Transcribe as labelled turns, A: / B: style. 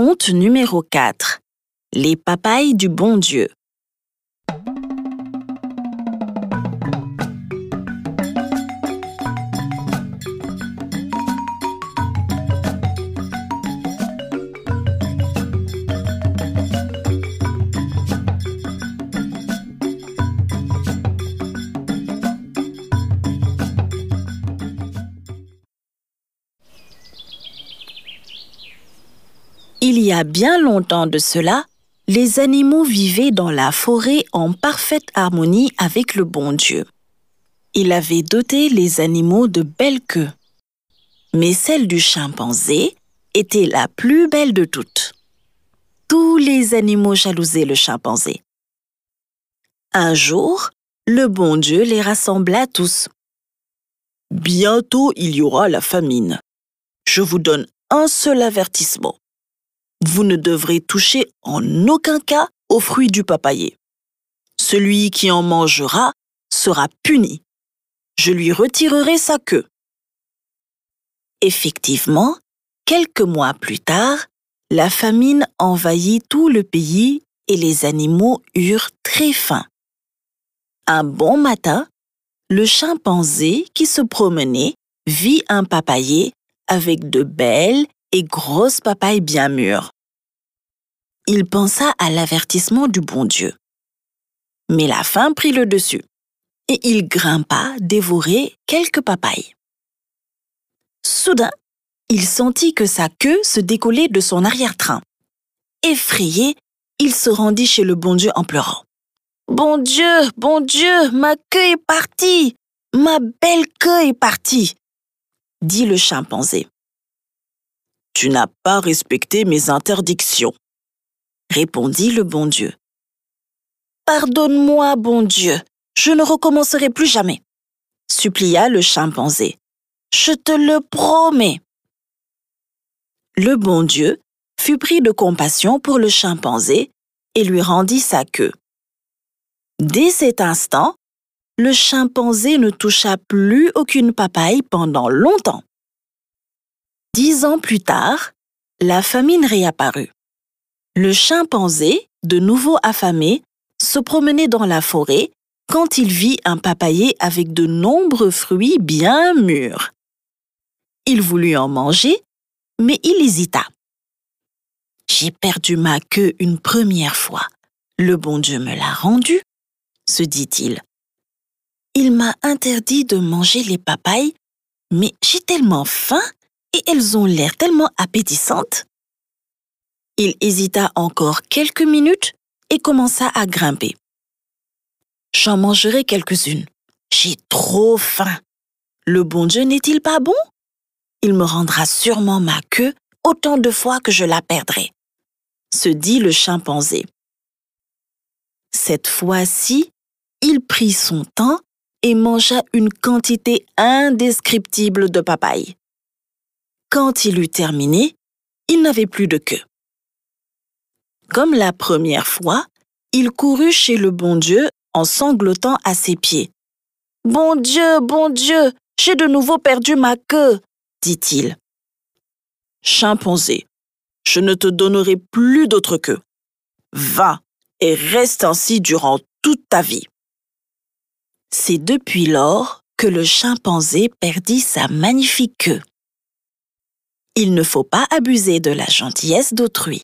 A: Conte numéro 4. Les papayes du bon Dieu. Il y a bien longtemps de cela, les animaux vivaient dans la forêt en parfaite harmonie avec le bon Dieu. Il avait doté les animaux de belles queues. Mais celle du chimpanzé était la plus belle de toutes. Tous les animaux jalousaient le chimpanzé. Un jour, le bon Dieu les rassembla tous. Bientôt il y aura la famine. Je vous donne un seul avertissement vous ne devrez toucher en aucun cas aux fruits du papayer. Celui qui en mangera sera puni. Je lui retirerai sa queue. Effectivement, quelques mois plus tard, la famine envahit tout le pays et les animaux eurent très faim. Un bon matin, le chimpanzé qui se promenait vit un papayer avec de belles et grosses papayes bien mûres. Il pensa à l'avertissement du bon Dieu. Mais la faim prit le dessus, et il grimpa dévorer quelques papayes. Soudain, il sentit que sa queue se décollait de son arrière-train. Effrayé, il se rendit chez le bon Dieu en pleurant. Bon Dieu, bon Dieu, ma queue est partie, ma belle queue est partie, dit le chimpanzé. Tu n'as pas respecté mes interdictions, répondit le bon Dieu. Pardonne-moi, bon Dieu, je ne recommencerai plus jamais, supplia le chimpanzé. Je te le promets. Le bon Dieu fut pris de compassion pour le chimpanzé et lui rendit sa queue. Dès cet instant, le chimpanzé ne toucha plus aucune papaye pendant longtemps. Dix ans plus tard, la famine réapparut. Le chimpanzé, de nouveau affamé, se promenait dans la forêt quand il vit un papayer avec de nombreux fruits bien mûrs. Il voulut en manger, mais il hésita. J'ai perdu ma queue une première fois. Le bon Dieu me l'a rendue, se dit-il. Il m'a interdit de manger les papayes, mais j'ai tellement faim et elles ont l'air tellement appétissantes. Il hésita encore quelques minutes et commença à grimper. J'en mangerai quelques-unes. J'ai trop faim. Le bon Dieu n'est-il pas bon? Il me rendra sûrement ma queue autant de fois que je la perdrai, se dit le chimpanzé. Cette fois-ci, il prit son temps et mangea une quantité indescriptible de papaye. Quand il eut terminé, il n'avait plus de queue. Comme la première fois, il courut chez le bon Dieu en sanglotant à ses pieds. Bon Dieu, bon Dieu, j'ai de nouveau perdu ma queue, dit-il. Chimpanzé, je ne te donnerai plus d'autre queue. Va et reste ainsi durant toute ta vie. C'est depuis lors que le chimpanzé perdit sa magnifique queue. Il ne faut pas abuser de la gentillesse d'autrui.